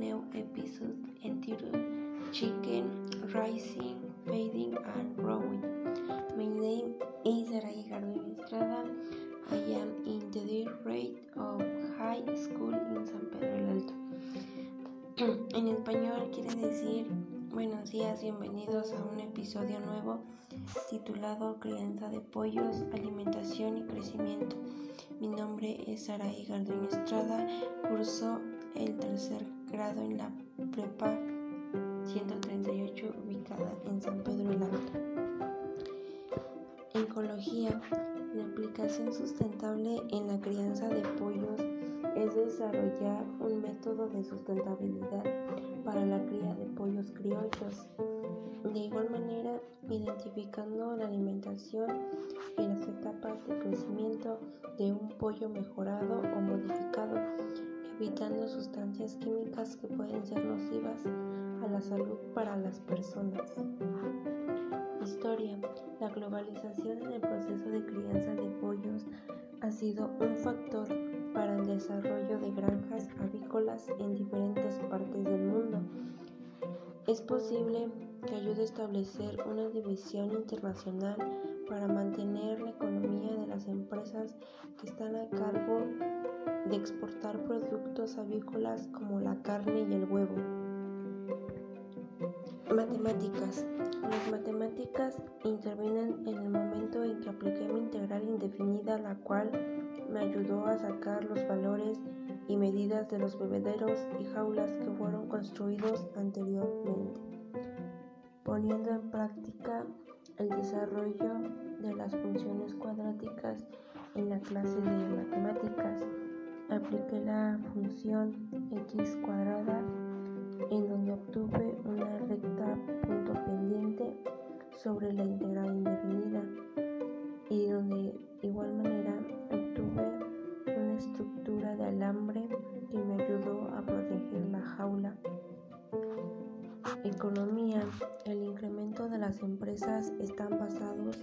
new episode entitled Chicken Rising, Fading and Growing. My name is Ray Garden Estrada. I am in the third grade of high school in San Pedro del Alto. en español quiere decir buenos días, bienvenidos a un episodio nuevo titulado Crianza de Pollos, Alimentación y Crecimiento. Mi nombre es Saraí Garduño Estrada, curso el tercer grado en la prepa 138 ubicada en San Pedro el Alto. Ecología. La aplicación sustentable en la crianza de pollos es desarrollar un método de sustentabilidad para la cría de pollos criollos. De igual manera, identificando la alimentación y las etapas de crecimiento de un pollo mejorado o modificado, evitando sustancias químicas que pueden ser nocivas a la salud para las personas. Historia. La globalización en el proceso de crianza de pollos ha sido un factor para el desarrollo de granjas avícolas en diferentes partes del mundo. Es posible que ayude a establecer una división internacional para mantener la economía de las empresas que están a cargo de exportar productos avícolas como la carne y el huevo. Matemáticas. Las matemáticas intervienen en el momento en que apliqué mi integral indefinida, la cual me ayudó a sacar los valores y medidas de los bebederos y jaulas que fueron construidos anteriormente, poniendo en práctica el desarrollo de las funciones cuadráticas en la clase de matemáticas. Función x cuadrada en donde obtuve una recta punto pendiente sobre la integral indefinida y donde de igual manera obtuve una estructura de alambre que me ayudó a proteger la jaula. Economía. El incremento de las empresas están basados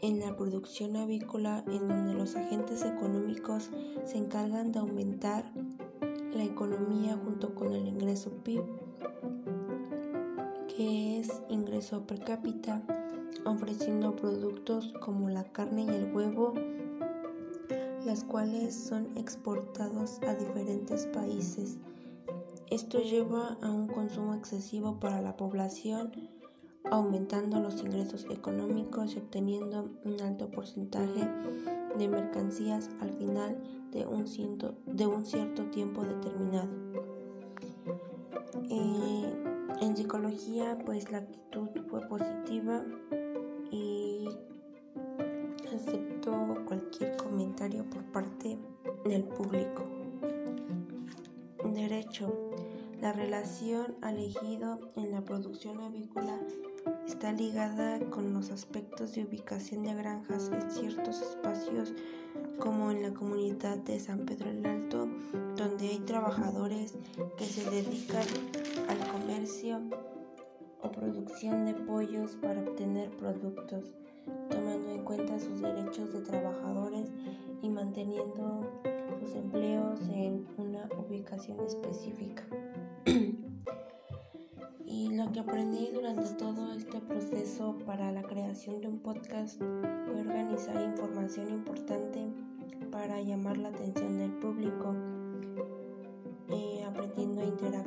en la producción avícola en donde los agentes económicos se encargan de aumentar la economía junto con el ingreso PIB, que es ingreso per cápita, ofreciendo productos como la carne y el huevo, las cuales son exportados a diferentes países. Esto lleva a un consumo excesivo para la población, aumentando los ingresos económicos y obteniendo un alto porcentaje de mercancías al final de un, cierto tiempo determinado. Eh, en psicología, pues la actitud fue positiva y aceptó cualquier comentario por parte del público. Derecho. La relación elegido en la producción avícola está ligada con los aspectos de ubicación de granjas en ciertos espacios como en la comunidad de San Pedro el Alto, donde hay trabajadores que se dedican al comercio o producción de pollos para obtener productos, tomando en cuenta sus derechos de trabajadores y manteniendo sus empleos en una ubicación específica. que aprendí durante todo este proceso para la creación de un podcast fue organizar información importante para llamar la atención del público, eh, aprendiendo a interactuar